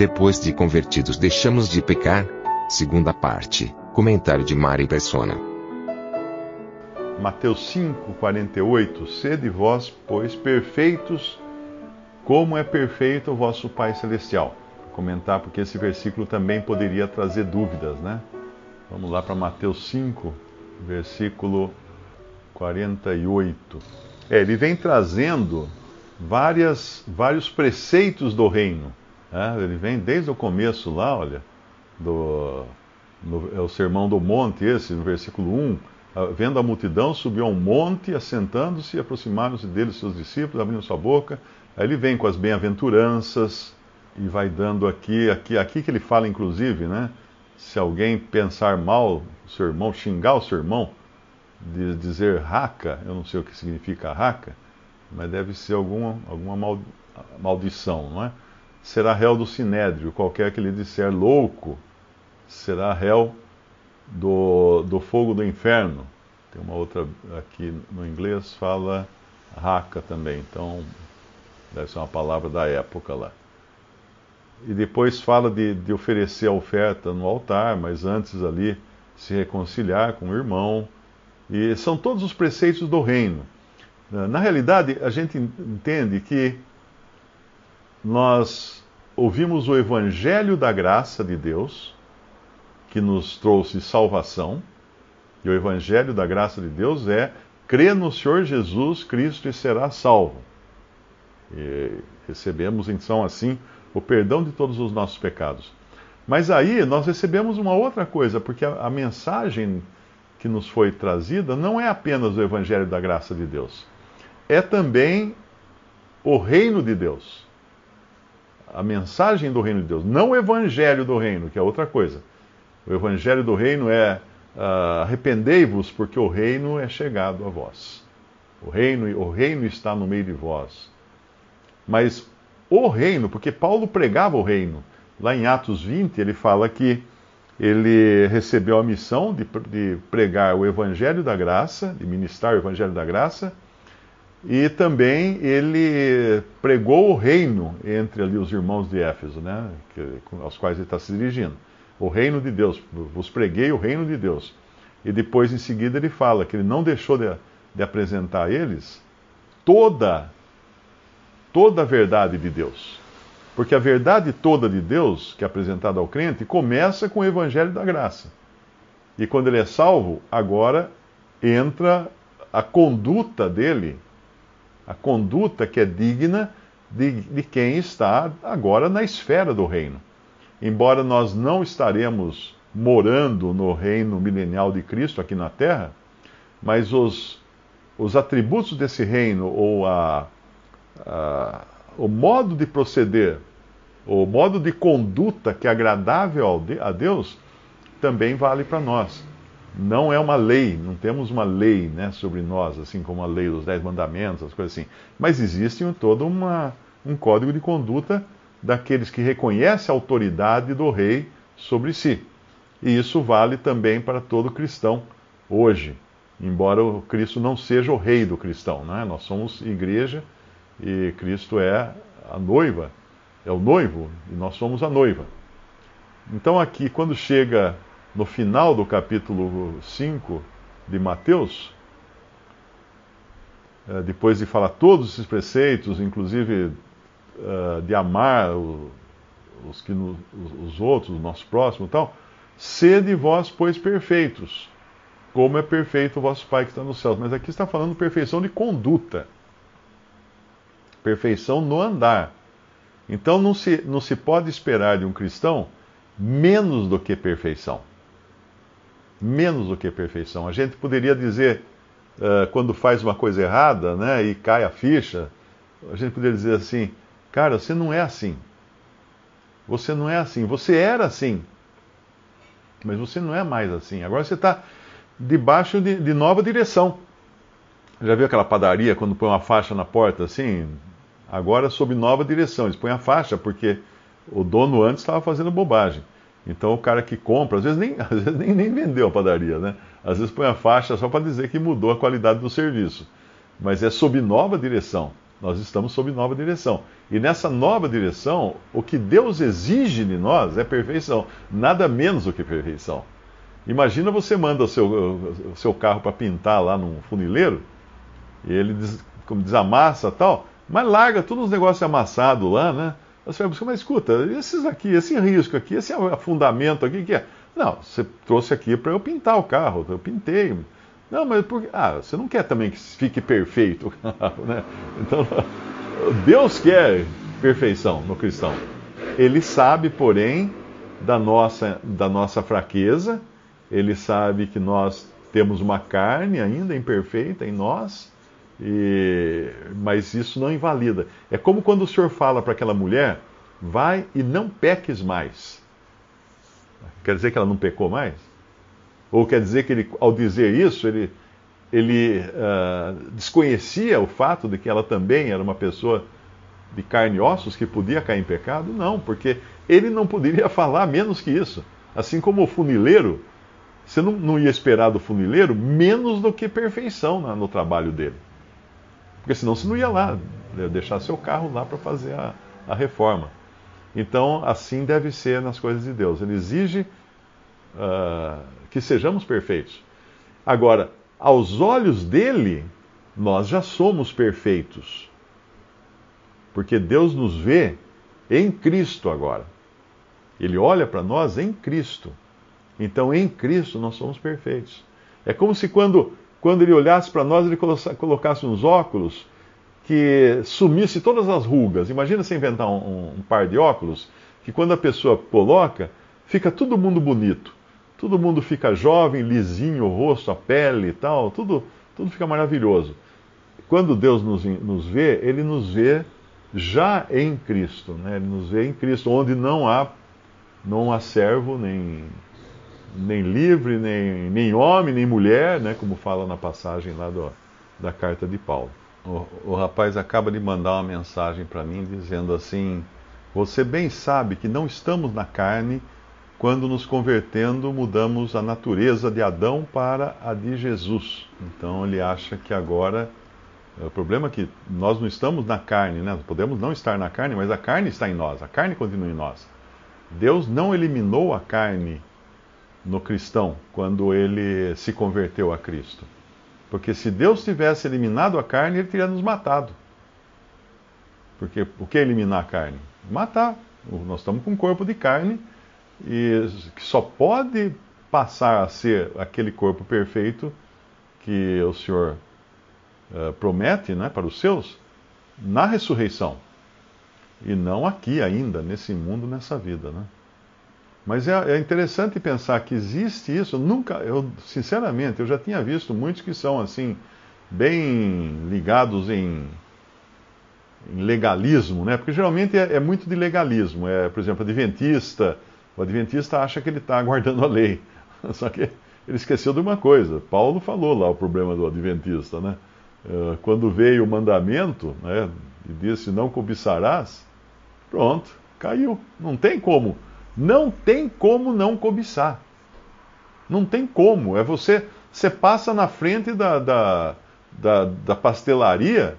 Depois de convertidos, deixamos de pecar? Segunda parte. Comentário de Mari Persona. Mateus 5, 48. Sede vós, pois, perfeitos, como é perfeito o vosso Pai Celestial. Vou comentar porque esse versículo também poderia trazer dúvidas, né? Vamos lá para Mateus 5, versículo 48. É, ele vem trazendo várias, vários preceitos do reino. Né? Ele vem desde o começo lá, olha, do, no, é o Sermão do Monte, esse, no versículo 1 vendo a multidão, subiu a um monte, assentando-se, aproximaram-se dele seus discípulos, abrindo sua boca. Aí ele vem com as bem-aventuranças e vai dando aqui, aqui, aqui que ele fala, inclusive, né? Se alguém pensar mal o seu irmão, xingar o seu irmão, de dizer raca, eu não sei o que significa raca, mas deve ser alguma, alguma maldição, não é? Será réu do sinédrio, qualquer que lhe disser louco, será réu do, do fogo do inferno. Tem uma outra aqui no inglês, fala raca também, então deve ser uma palavra da época lá. E depois fala de, de oferecer a oferta no altar, mas antes ali se reconciliar com o irmão. E são todos os preceitos do reino. Na realidade, a gente entende que nós ouvimos o evangelho da graça de Deus, que nos trouxe salvação. E o evangelho da graça de Deus é crê no Senhor Jesus Cristo e será salvo. E recebemos então assim o perdão de todos os nossos pecados. Mas aí nós recebemos uma outra coisa, porque a, a mensagem que nos foi trazida não é apenas o evangelho da graça de Deus, é também o reino de Deus. A mensagem do reino de Deus, não o evangelho do reino, que é outra coisa. O evangelho do reino é uh, arrependei-vos, porque o reino é chegado a vós. O reino, o reino está no meio de vós. Mas o reino, porque Paulo pregava o reino. Lá em Atos 20, ele fala que ele recebeu a missão de, de pregar o evangelho da graça, de ministrar o evangelho da graça, e também ele pregou o reino entre ali os irmãos de Éfeso, né, que, aos quais ele está se dirigindo o reino de Deus, vos preguei o reino de Deus. E depois, em seguida, ele fala que ele não deixou de, de apresentar a eles toda, toda a verdade de Deus. Porque a verdade toda de Deus, que é apresentada ao crente, começa com o evangelho da graça. E quando ele é salvo, agora entra a conduta dele, a conduta que é digna de, de quem está agora na esfera do reino embora nós não estaremos morando no reino milenial de Cristo aqui na terra, mas os, os atributos desse reino, ou a, a, o modo de proceder, o modo de conduta que é agradável a Deus, também vale para nós. Não é uma lei, não temos uma lei né, sobre nós, assim como a lei dos Dez Mandamentos, as coisas assim. Mas existe todo uma, um código de conduta daqueles que reconhecem a autoridade do rei sobre si. E isso vale também para todo cristão hoje, embora o Cristo não seja o rei do cristão, não é? Nós somos igreja e Cristo é a noiva, é o noivo e nós somos a noiva. Então aqui, quando chega no final do capítulo 5 de Mateus, eh, depois de falar todos esses preceitos, inclusive uh, de amar os, que os outros, o nosso próximo e tal, sede vós, pois, perfeitos, como é perfeito o vosso Pai que está nos céus. Mas aqui está falando perfeição de conduta, perfeição no andar. Então não se, não se pode esperar de um cristão menos do que perfeição. Menos do que perfeição. A gente poderia dizer, uh, quando faz uma coisa errada, né, e cai a ficha, a gente poderia dizer assim: cara, você não é assim. Você não é assim. Você era assim. Mas você não é mais assim. Agora você está debaixo de, de nova direção. Já viu aquela padaria quando põe uma faixa na porta assim? Agora sob nova direção. Eles põem a faixa porque o dono antes estava fazendo bobagem. Então o cara que compra, às vezes nem, às vezes nem, nem vendeu a padaria, né? Às vezes põe a faixa só para dizer que mudou a qualidade do serviço. Mas é sob nova direção. Nós estamos sob nova direção. E nessa nova direção, o que Deus exige de nós é perfeição, nada menos do que perfeição. Imagina você manda o seu, o seu carro para pintar lá num funileiro, e ele des, como desamassa tal, mas larga todos os negócios amassados lá, né? Você vai buscar, mas escuta, esses aqui, esse risco aqui, esse afundamento aqui, que é? Não, você trouxe aqui para eu pintar o carro, eu pintei. Não, mas por Ah, você não quer também que fique perfeito o carro, né? Então, Deus quer perfeição no cristão. Ele sabe, porém, da nossa, da nossa fraqueza, ele sabe que nós temos uma carne ainda imperfeita em nós, e, mas isso não invalida. É como quando o Senhor fala para aquela mulher: vai e não peques mais. Quer dizer que ela não pecou mais? Ou quer dizer que ele, ao dizer isso, ele, ele uh, desconhecia o fato de que ela também era uma pessoa de carne e ossos que podia cair em pecado? Não, porque ele não poderia falar menos que isso. Assim como o funileiro, você não, não ia esperar do funileiro menos do que perfeição no, no trabalho dele. Porque senão você não ia lá, né, deixar seu carro lá para fazer a, a, reforma. Então, assim deve ser nas coisas de Deus. Ele exige uh, que sejamos perfeitos. Agora, aos olhos dele, nós já somos perfeitos. Porque Deus nos vê em Cristo agora. Ele olha para nós em Cristo. Então, em Cristo, nós somos perfeitos. É como se quando quando ele olhasse para nós, ele colocasse uns óculos que sumisse todas as rugas. Imagina você inventar um, um, par de óculos que quando a pessoa coloca, fica todo mundo bonito. Todo mundo fica jovem, lisinho, o rosto, a pele e tal, tudo, tudo fica maravilhoso. Quando Deus nos, nos vê, Ele nos vê já em Cristo, né? Ele nos vê em Cristo, onde não há, não há servo, nem, nem livre, nem, nem homem, nem mulher, né, como fala na passagem lá do, da carta de Paulo. O, o rapaz acaba de mandar uma mensagem para mim dizendo assim: Você bem sabe que não estamos na carne quando nos convertendo mudamos a natureza de Adão para a de Jesus. Então ele acha que agora. O problema é que nós não estamos na carne, né? Podemos não estar na carne, mas a carne está em nós, a carne continua em nós. Deus não eliminou a carne no cristão quando ele se converteu a Cristo. Porque se Deus tivesse eliminado a carne, ele teria nos matado. Porque o que é eliminar a carne? Matar. Nós estamos com um corpo de carne e que só pode passar a ser aquele corpo perfeito que o Senhor uh, promete né, para os seus na ressurreição. E não aqui ainda, nesse mundo, nessa vida. Né? Mas é, é, interessante pensar que existe isso. Nunca, eu sinceramente, eu já tinha visto muitos que são assim bem ligados em, em legalismo, né? Porque geralmente é, é, muito de legalismo. É, por exemplo, adventista. O adventista acha que ele está guardando a lei. Só que ele esqueceu de uma coisa. Paulo falou lá o problema do adventista, né? É, quando veio o mandamento, né? E disse não cobiçarás, pronto, caiu. Não tem como não tem como não cobiçar. Não tem como. É você. Você passa na frente da, da, da, da pastelaria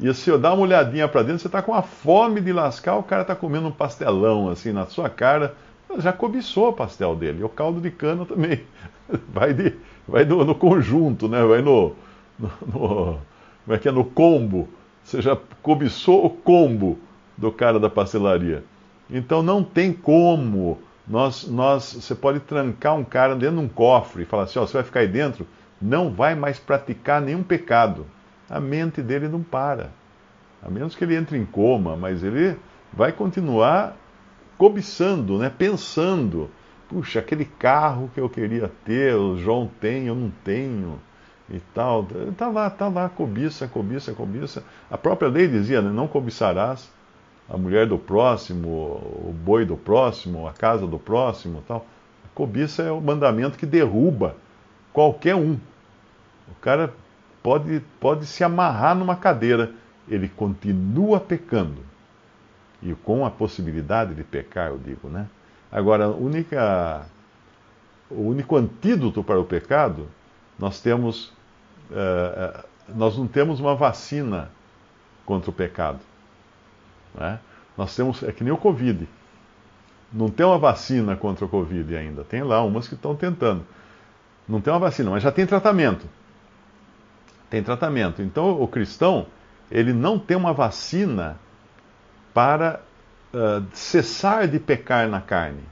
e se eu dar uma olhadinha para dentro, você está com a fome de lascar, o cara está comendo um pastelão assim na sua cara. Já cobiçou o pastel dele. E o caldo de cana também. Vai, de, vai no, no conjunto, né? Vai no, no, no. Como é que é? No combo. Você já cobiçou o combo do cara da pastelaria. Então não tem como. Nós, nós, você pode trancar um cara dentro de um cofre e falar assim: ó, você vai ficar aí dentro, não vai mais praticar nenhum pecado. A mente dele não para. A menos que ele entre em coma, mas ele vai continuar cobiçando, né? pensando. Puxa, aquele carro que eu queria ter, o João tem, eu não tenho. e tal. Está lá, está lá, cobiça, cobiça, cobiça. A própria lei dizia, né, não cobiçarás a mulher do próximo, o boi do próximo, a casa do próximo tal. A cobiça é o mandamento que derruba qualquer um. O cara pode, pode se amarrar numa cadeira, ele continua pecando. E com a possibilidade de pecar, eu digo, né? Agora, única, o único antídoto para o pecado, nós temos, uh, nós não temos uma vacina contra o pecado. Né? Nós temos, é que nem o Covid. Não tem uma vacina contra o Covid ainda. Tem lá umas que estão tentando. Não tem uma vacina, mas já tem tratamento. Tem tratamento. Então o cristão, ele não tem uma vacina para uh, cessar de pecar na carne.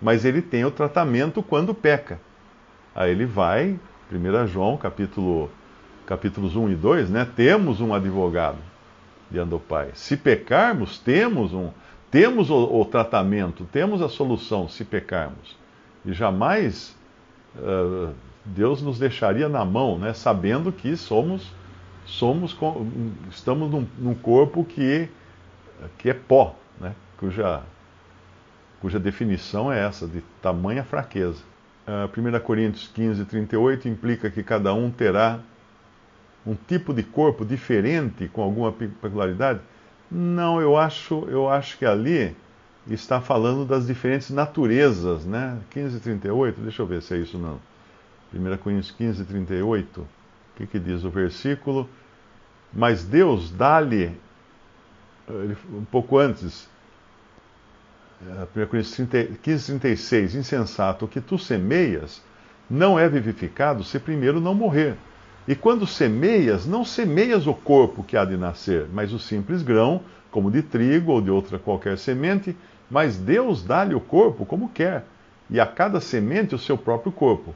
Mas ele tem o tratamento quando peca. Aí ele vai, 1 João, capítulo, capítulos 1 e 2, né? Temos um advogado diante do Pai. Se pecarmos, temos um temos o, o tratamento, temos a solução se pecarmos. E jamais uh, Deus nos deixaria na mão, né, sabendo que somos somos estamos num, num corpo que que é pó, né, cuja cuja definição é essa de tamanha fraqueza. Uh, ah, 1 Coríntios 15, 38 implica que cada um terá um tipo de corpo diferente, com alguma peculiaridade? Não, eu acho, eu acho que ali está falando das diferentes naturezas, né? 15:38, deixa eu ver se é isso não. 1 Coríntios 15:38. O que, que diz o versículo? Mas Deus dá-lhe um pouco antes, 1 é, Coríntios 15:36, insensato, o que tu semeias não é vivificado se primeiro não morrer. E quando semeias, não semeias o corpo que há de nascer, mas o simples grão, como de trigo ou de outra qualquer semente, mas Deus dá-lhe o corpo como quer, e a cada semente o seu próprio corpo.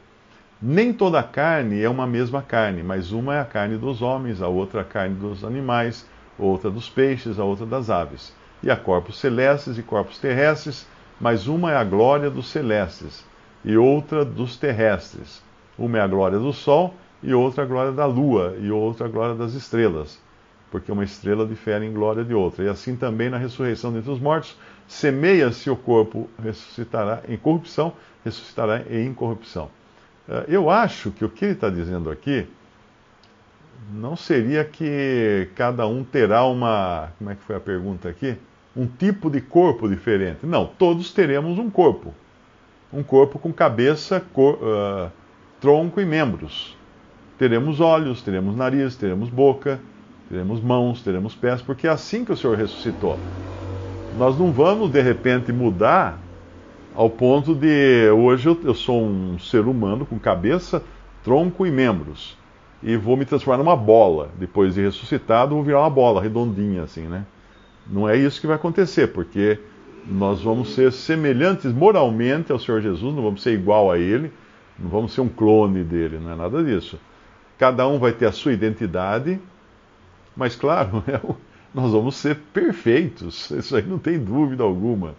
Nem toda carne é uma mesma carne, mas uma é a carne dos homens, a outra a carne dos animais, outra dos peixes, a outra das aves. E há corpos celestes e corpos terrestres, mas uma é a glória dos celestes, e outra dos terrestres. Uma é a glória do sol, e outra a glória da lua, e outra a glória das estrelas, porque uma estrela difere em glória de outra. E assim também na ressurreição dentre os mortos, semeia-se o corpo, ressuscitará em corrupção, ressuscitará em incorrupção. Eh, eu acho que o que ele está dizendo aqui não seria que cada um terá uma. Como é que foi a pergunta aqui? Um tipo de corpo diferente. Não, todos teremos um corpo. Um corpo com cabeça, cor, uh, tronco e membros teremos olhos, teremos nariz, teremos boca, teremos mãos, teremos pés, porque é assim que o Senhor ressuscitou. Nós não vamos de repente mudar ao ponto de hoje eu, eu sou um ser humano com cabeça, tronco e membros e vou me transformar numa bola. Depois de ressuscitado, vou virar uma bola redondinha assim, né? Não é isso que vai acontecer, porque nós vamos ser semelhantes moralmente ao Senhor Jesus, não vamos ser igual a Ele, não vamos ser um clone dele, não é nada disso. Cada um vai ter a sua identidade, mas claro, é nós vamos ser perfeitos, isso aí não tem dúvida alguma.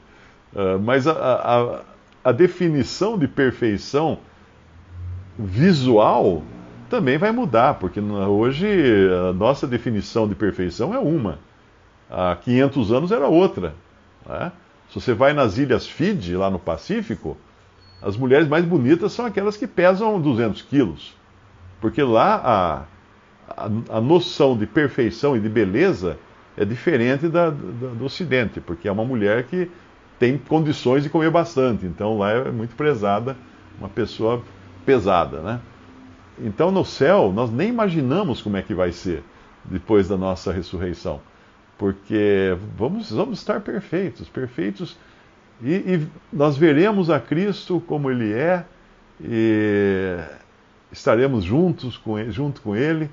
Uh, mas a, a, a definição de perfeição visual também vai mudar, porque hoje a nossa definição de perfeição é uma. Há 500 anos era outra. Né? Se você vai nas ilhas Fiji, lá no Pacífico, as mulheres mais bonitas são aquelas que pesam 200 quilos. Porque lá a, a, a noção de perfeição e de beleza é diferente da, da, do Ocidente, porque é uma mulher que tem condições de comer bastante. Então lá é muito prezada uma pessoa pesada, né? Então no céu nós nem imaginamos como é que vai ser depois da nossa ressurreição, porque vamos, vamos estar perfeitos, perfeitos, e, e nós veremos a Cristo como Ele é, e estaremos juntos com ele, junto com Ele,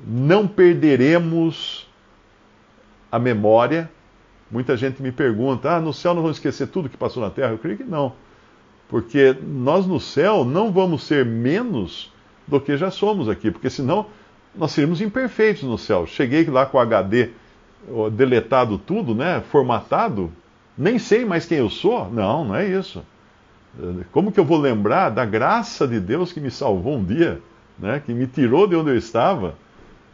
não perderemos a memória. Muita gente me pergunta: ah, no céu não vamos esquecer tudo que passou na terra? Eu creio que não. Porque nós no céu não vamos ser menos do que já somos aqui, porque senão nós seríamos imperfeitos no céu. Cheguei lá com o HD deletado tudo, né, formatado, nem sei mais quem eu sou. Não, não é isso. Como que eu vou lembrar da graça de Deus que me salvou um dia? né, que me tirou de onde eu estava,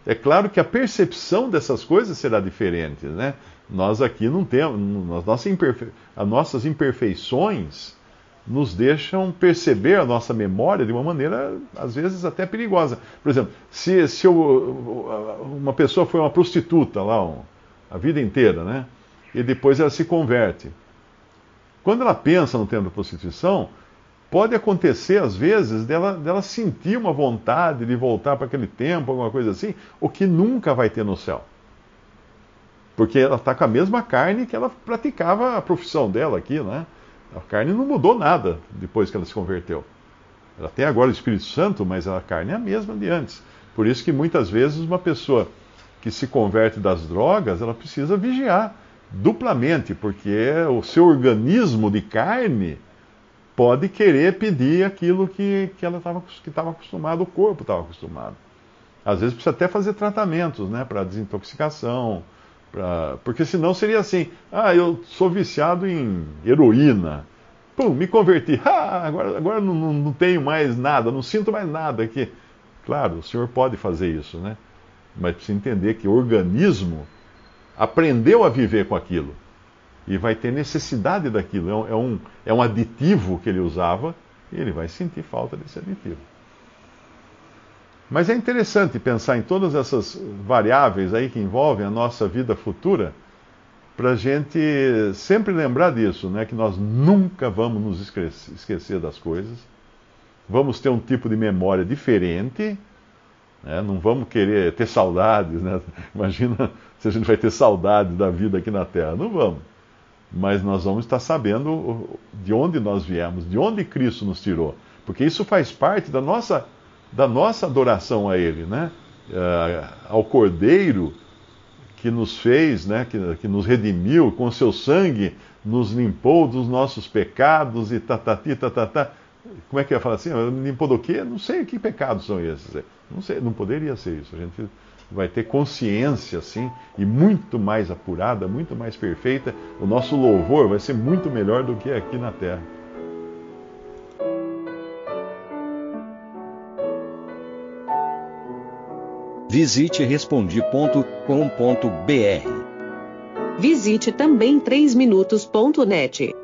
é claro que a percepção dessas coisas será diferente. Né? Nós aqui não temos. Nossa imperfe... As nossas imperfeições nos deixam perceber a nossa memória de uma maneira, às vezes, até perigosa. Por exemplo, se, se eu, uma pessoa foi uma prostituta lá um, a vida inteira, né? E depois ela se converte. Quando ela pensa no tempo da prostituição, pode acontecer, às vezes, dela, dela sentir uma vontade de voltar para aquele tempo, alguma coisa assim, o que nunca vai ter no céu. Porque ela está com a mesma carne que ela praticava a profissão dela aqui, né? A carne não mudou nada depois que ela se converteu. Ela tem agora o Espírito Santo, mas a carne é a mesma de antes. Por isso que muitas vezes uma pessoa que se converte das drogas, ela precisa vigiar duplamente, porque o seu organismo de carne pode querer pedir aquilo que, que ela estava que acostumado, o corpo estava acostumado. Às vezes precisa até fazer tratamentos, né, para desintoxicação, Pra... Porque senão seria assim: ah, eu sou viciado em heroína. Pum, me converti. Ah, agora agora não, não, não tenho mais nada, não sinto mais nada aqui. Claro, o senhor pode fazer isso, né? Mas precisa entender que o organismo aprendeu a viver com aquilo e vai ter necessidade daquilo. É um, é um, é um aditivo que ele usava e ele vai sentir falta desse aditivo. Mas é interessante pensar em todas essas variáveis aí que envolvem a nossa vida futura, para a gente sempre lembrar disso, né? que nós nunca vamos nos esquecer das coisas, vamos ter um tipo de memória diferente, né? não vamos querer ter saudades, né? imagina se a gente vai ter saudades da vida aqui na Terra, não vamos. Mas nós vamos estar sabendo de onde nós viemos, de onde Cristo nos tirou, porque isso faz parte da nossa da nossa adoração a Ele, né? Uh, ao Cordeiro que nos fez, né? Que, que, nos redimiu, com seu sangue nos limpou dos nossos pecados e tatatá. Como é que ia falar assim? Limpou do quê? Não sei que pecados são esses. Não sei, não poderia ser isso. A gente vai ter consciência assim e muito mais apurada, muito mais perfeita. O nosso louvor vai ser muito melhor do que aqui na terra. Visite respondi.com.br. Visite também 3minutos.net.